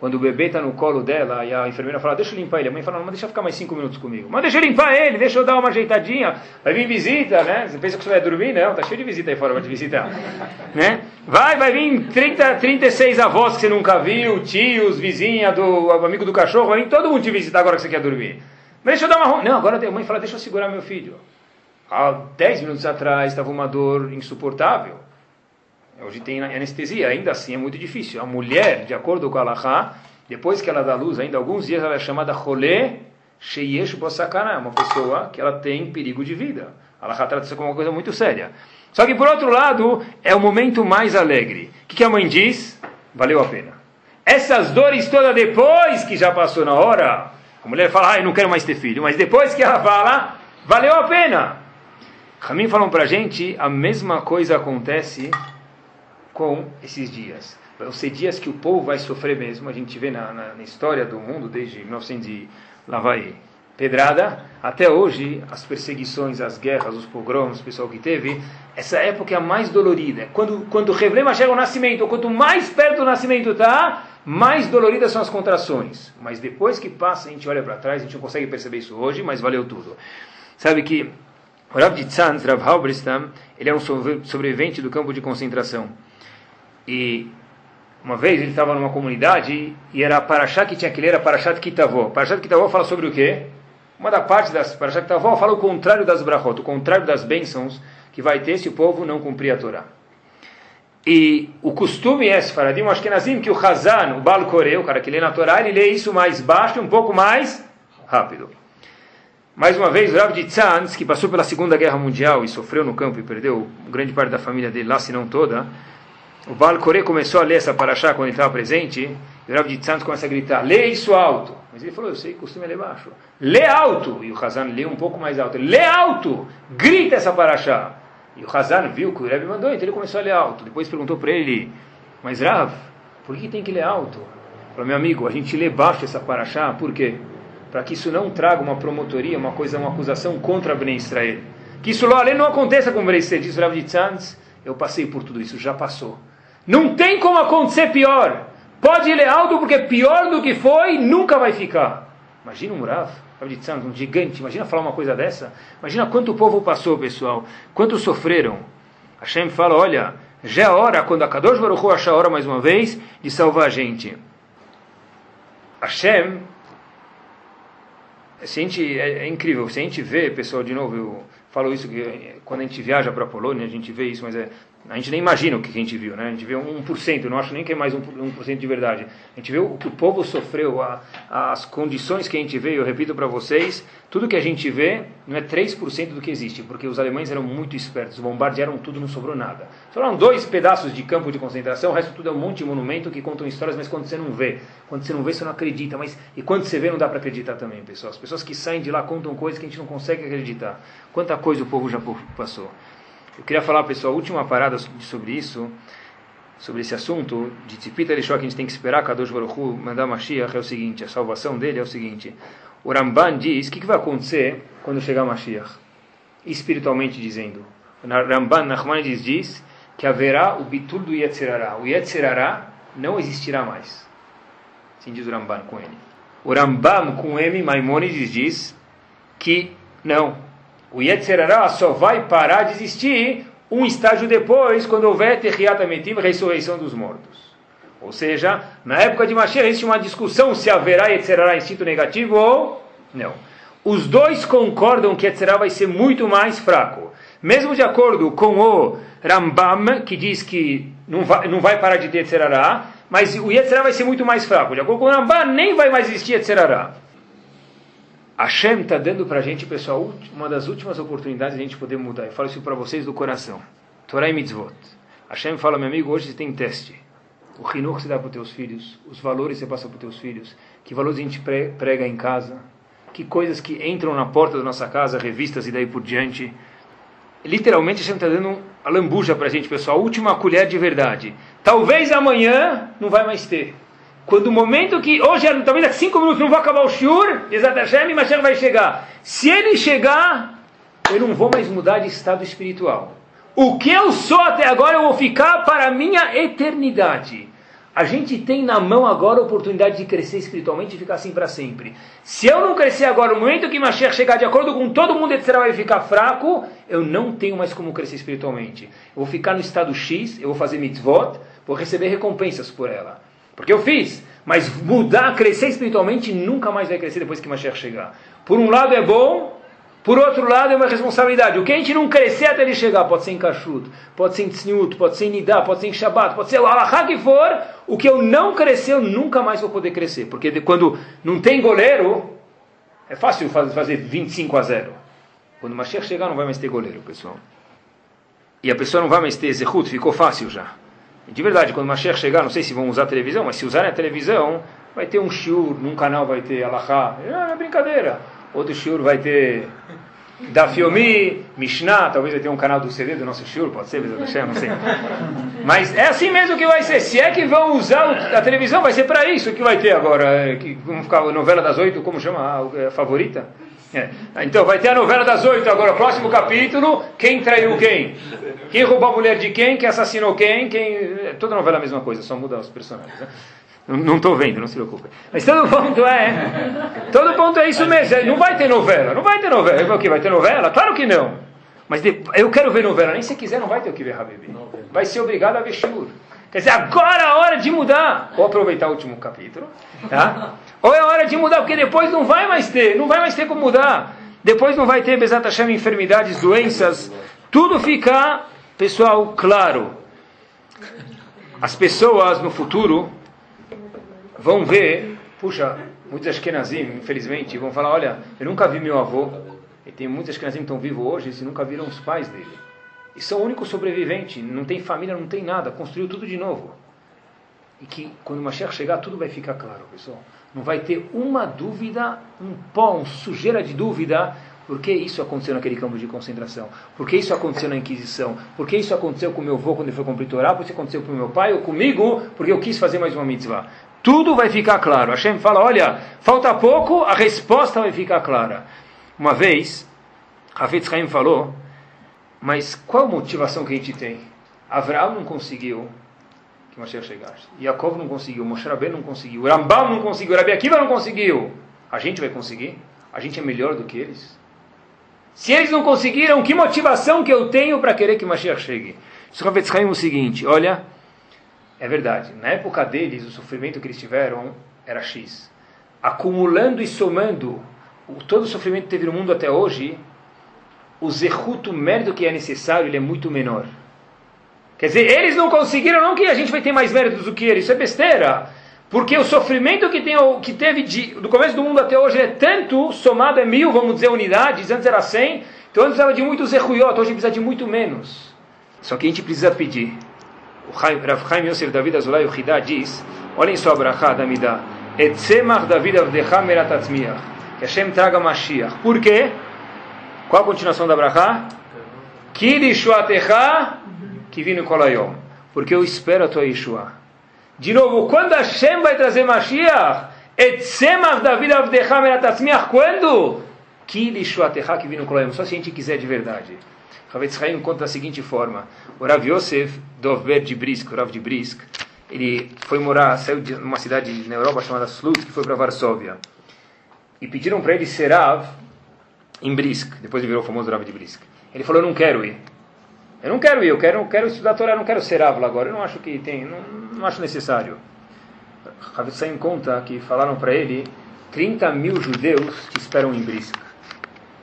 Quando o bebê está no colo dela e a enfermeira fala, deixa eu limpar ele. A mãe fala, não, mas deixa eu ficar mais cinco minutos comigo. Mas deixa eu limpar ele, deixa eu dar uma ajeitadinha. Vai vir visita, né? Você pensa que você vai dormir? Não, tá cheio de visita aí fora para te visitar. né? Vai, vai vir 30, 36 avós que você nunca viu, tios, vizinha, do amigo do cachorro, vai vir todo mundo te visitar agora que você quer dormir. Mas deixa eu dar uma... Não, agora a mãe fala, deixa eu segurar meu filho. Há 10 minutos atrás estava uma dor insuportável. Hoje tem anestesia, ainda assim é muito difícil. A mulher, de acordo com a Allahá, depois que ela dá luz, ainda alguns dias ela é chamada Rolê Sheyesh Bosakana, uma pessoa que ela tem perigo de vida. A Allahá trata isso como uma coisa muito séria. Só que por outro lado, é o momento mais alegre. O que, a mãe diz? Valeu a pena. Essas dores todas depois que já passou na hora, a mulher fala, ah, não quero mais ter filho, mas depois que ela fala, valeu a pena. Ramin falam para a gente, a mesma coisa acontece com esses dias. Vão ser dias que o povo vai sofrer mesmo. A gente vê na, na, na história do mundo, desde 1900 e lá vai pedrada, até hoje, as perseguições, as guerras, os pogroms, o pessoal que teve, essa época é a mais dolorida. Quando, quando o Revlema chega ao nascimento, quanto mais perto do nascimento está, mais doloridas são as contrações. Mas depois que passa, a gente olha para trás, a gente não consegue perceber isso hoje, mas valeu tudo. Sabe que o Rav de Rav Halberstam, ele é um sobrevivente do campo de concentração. E uma vez ele estava numa comunidade e era Parashá que tinha que ler, a Parashat Kitavó. Parashat Kitavó fala sobre o quê? Uma da parte das Parashat Kitavó fala o contrário das brachot, o contrário das bênçãos que vai ter se o povo não cumprir a Torá. E o costume é, Sfaradim, acho que Nazim, que o Hazan, o Baal Koré, o cara que lê na Torá, ele lê isso mais baixo e um pouco mais rápido. Mais uma vez, o Rav de Tzanz, que passou pela Segunda Guerra Mundial e sofreu no campo e perdeu grande parte da família dele lá, se não toda, o Baal Koré começou a ler essa paraxá quando ele estava presente, e o Rav de Tzanz começa a gritar, lê isso alto. Mas ele falou, eu sei, costume ler baixo. Lê alto! E o Hazan lê um pouco mais alto. Lê alto! Grita essa paraxá. E o Hazan viu que o Rebbe mandou, então ele começou a ler alto. Depois perguntou para ele, mas Rav, por que tem que ler alto? Falou, meu amigo, a gente lê baixo essa paraxá, por quê? Para que isso não traga uma promotoria, uma coisa, uma acusação contra Ben Israel. Que isso lá não aconteça com Ben Israel. Diz o Rav de Tzantz, eu passei por tudo isso, já passou. Não tem como acontecer pior. Pode ler alto porque pior do que foi nunca vai ficar. Imagina um Rav um gigante, imagina falar uma coisa dessa. Imagina quanto o povo passou, pessoal. Quanto sofreram. Hashem fala, olha, já é hora, quando a Kadosh Baruch Hu achar a hora mais uma vez, de salvar a gente. Hashem, se gente, é, é incrível, se a gente vê, pessoal, de novo, eu falo isso que quando a gente viaja para a Polônia, a gente vê isso, mas é a gente nem imagina o que a gente viu, né? A gente vê 1%, não acho nem que é mais 1%, de verdade. A gente vê o que o povo sofreu, a, as condições que a gente vê, eu repito para vocês, tudo que a gente vê não é 3% do que existe, porque os alemães eram muito espertos, bombardearam tudo, não sobrou nada. Sobraram dois pedaços de campo de concentração, o resto tudo é um monte de monumento que contam histórias, mas quando você não vê, quando você não vê, você não acredita, mas e quando você vê, não dá para acreditar também, pessoal. As pessoas que saem de lá contam coisas que a gente não consegue acreditar. Quanta coisa o povo já passou. Eu queria falar, pessoal, a última parada sobre isso, sobre esse assunto de Tzipita Elishua, que a gente tem que esperar Kadosh Baruch Hu mandar Mashiach, é o seguinte, a salvação dele é o seguinte. O Ramban diz, o que, que vai acontecer quando chegar Mashiach? Espiritualmente dizendo. O Ramban Nachmanides diz que haverá o bitul do Yetzirará. O Yetzirará não existirá mais. Assim diz o Ramban com ele. O Rambam com M, Maimonides diz que não, o Yetzerará só vai parar de existir um estágio depois, quando houver Terriat Ametim, ressurreição dos mortos. Ou seja, na época de Mashiach existe uma discussão se haverá Yetzerará instinto negativo ou não. Os dois concordam que Yetzerará vai ser muito mais fraco. Mesmo de acordo com o Rambam, que diz que não vai, não vai parar de ter Yetzerará, mas o Yetzerará vai ser muito mais fraco. De acordo com o Rambam, nem vai mais existir Yetzerará. Hashem está dando para a gente, pessoal, uma das últimas oportunidades de a gente poder mudar. Eu falo isso para vocês do coração. Torah e mitzvot. Hashem fala, meu amigo, hoje você tem teste. O rinur que você dá para os teus filhos, os valores que você passa para os teus filhos, que valores a gente prega em casa, que coisas que entram na porta da nossa casa, revistas e daí por diante. Literalmente, Hashem está dando a lambuja para a gente, pessoal, a última colher de verdade. Talvez amanhã não vai mais ter. Quando o momento que, hoje, talvez daqui cinco minutos não vou acabar o shiur, Exat Hashem, mas vai chegar. Se ele chegar, eu não vou mais mudar de estado espiritual. O que eu sou até agora, eu vou ficar para a minha eternidade. A gente tem na mão agora a oportunidade de crescer espiritualmente e ficar assim para sempre. Se eu não crescer agora, no momento que Mashiach chegar de acordo com todo mundo, etc., vai ficar fraco, eu não tenho mais como crescer espiritualmente. Eu vou ficar no estado X, eu vou fazer mitzvot, vou receber recompensas por ela. Porque eu fiz. Mas mudar, crescer espiritualmente, nunca mais vai crescer depois que Mashiach chegar. Por um lado é bom, por outro lado é uma responsabilidade. O que a gente não crescer até ele chegar, pode ser em kashrut, pode ser em tzniut, pode ser em nidá, pode ser em shabbat, pode ser o alahá que for, o que eu não crescer, eu nunca mais vou poder crescer. Porque quando não tem goleiro, é fácil fazer 25 a 0. Quando Mashiach chegar, não vai mais ter goleiro, pessoal. E a pessoa não vai mais ter zehut, ficou fácil já. De verdade, quando o Mashiach chegar, não sei se vão usar a televisão, mas se usarem a televisão, vai ter um shiur, num canal vai ter alahá. É, é brincadeira. Outro shiur vai ter da Fiomi, Mishnah, talvez vai ter um canal do CD do nosso Shur, pode ser, não sei. Mas é assim mesmo que vai ser. Se é que vão usar a televisão, vai ser para isso que vai ter agora. É, que, vamos ficar a novela das oito, como chama a, a favorita? É. Então vai ter a novela das oito agora, próximo capítulo, quem traiu quem? Quem roubou a mulher de quem? Quem assassinou quem? quem... É toda novela é a mesma coisa, só muda os personagens. Né? Não estou vendo, não se preocupe. Mas todo ponto é. Todo ponto é isso mesmo. Não vai ter novela. Não vai ter novela. O que? Vai ter novela? Claro que não. Mas eu quero ver novela. Nem se quiser, não vai ter o que ver, Habibi. Vai ser obrigado a ver shur. Quer dizer, agora é a hora de mudar. Ou aproveitar o último capítulo. Tá? Ou é hora de mudar, porque depois não vai mais ter. Não vai mais ter como mudar. Depois não vai ter, Bezat Hashem, enfermidades, doenças. Tudo fica, pessoal, claro. As pessoas no futuro vão ver, puxa, muitos Ashkenazim, infelizmente, vão falar, olha, eu nunca vi meu avô, e tem muitos Ashkenazim que estão vivos hoje, e nunca viram os pais dele. E são o único sobrevivente, não tem família, não tem nada, construiu tudo de novo. E que quando o Mashiach chegar, tudo vai ficar claro, pessoal. Não vai ter uma dúvida, um pó, uma sujeira de dúvida, por que isso aconteceu naquele campo de concentração? Por que isso aconteceu na Inquisição? Por que isso aconteceu com meu avô quando ele foi cumprir Torá? Por que isso aconteceu com meu pai ou comigo? Porque eu quis fazer mais uma mitzvah. Tudo vai ficar claro. Hashem fala: olha, falta pouco, a resposta vai ficar clara. Uma vez, Hafetz Haim falou: mas qual motivação que a gente tem? Abraão não conseguiu que Mashiach chegasse. Yaakov não conseguiu, Moshe Rabbeinu não conseguiu, Rambam não conseguiu, Rabi Akiva não conseguiu. A gente vai conseguir? A gente é melhor do que eles? Se eles não conseguiram, que motivação que eu tenho para querer que Mashiach chegue? Isso Hafetz Haim é o seguinte, olha, é verdade. Na época deles, o sofrimento que eles tiveram era X. Acumulando e somando todo o sofrimento que teve no mundo até hoje, o zerruto mérito que é necessário ele é muito menor. Quer dizer, eles não conseguiram, não que a gente vai ter mais méritos do que eles, isso é besteira. Porque o sofrimento que, tem, que teve de, do começo do mundo até hoje é tanto, somado é mil, vamos dizer, unidades, antes era cem, então antes precisava de muito zerruiot, hoje precisa de muito menos. Só que a gente precisa pedir o Rav Chaim Yosef David Azulay, o diz, olhem só a brachá da Midah, Etzemach David Avdecha Meratatzmiach, que Hashem traga Mashiach. Por quê? Qual a continuação da brachá? Kirishuatecha Kivinu Kolayom. Porque eu espero a tua Yeshua. De novo, quando Hashem vai trazer Mashiach? Etzemach David Avdecha Meratatzmiach. Quando? Kirishuatecha Kivinu Kolayom. Só se a gente quiser de verdade. Havetz Haim conta da seguinte forma: o Rav Yosef Dovber de Brisk, o Rav de Brisk, ele foi morar, saiu de uma cidade na Europa chamada Slutsk, que foi para Varsóvia. E pediram para ele ser Rav em Brisk, depois ele virou o famoso Rav de Brisk. Ele falou: Eu não quero ir. Eu não quero ir, eu quero, quero estudar a Torá, eu não quero ser Rav agora. Eu não acho que tem, não, não acho necessário. Havetz Haim conta que falaram para ele: 30 mil judeus te esperam em Brisk.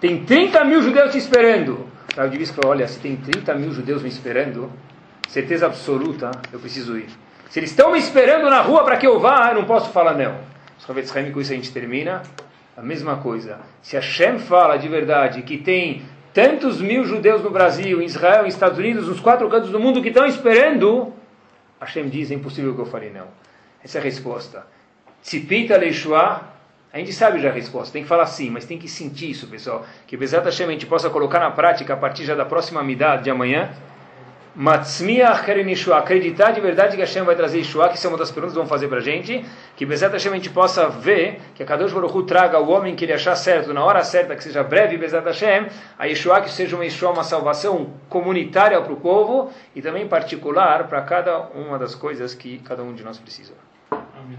Tem 30 mil judeus te esperando. Rav de Brisk falou: Olha, se tem 30 mil judeus me esperando, certeza absoluta, eu preciso ir. Se eles estão me esperando na rua para que eu vá, eu não posso falar não. Com isso a gente termina. A mesma coisa. Se Hashem fala de verdade que tem tantos mil judeus no Brasil, em Israel, nos Estados Unidos, nos quatro cantos do mundo que estão esperando, Hashem diz, é impossível que eu fale não. Essa é a resposta. Tzipita Leishua, a gente sabe já a resposta, tem que falar sim, mas tem que sentir isso, pessoal. Que Bezat Hashem a gente possa colocar na prática a partir já da próxima amidade de amanhã, Matzmiach acreditar de verdade que Hashem vai trazer Yeshua, que isso é uma das perguntas que vão fazer para a gente, que Bezat Hashem a gente possa ver, que a Kadosh Baruch Hu traga o homem que ele achar certo, na hora certa, que seja breve, Bezat Hashem, a Yeshua que seja uma Yeshua, uma salvação comunitária para o povo, e também particular para cada uma das coisas que cada um de nós precisa. Amém.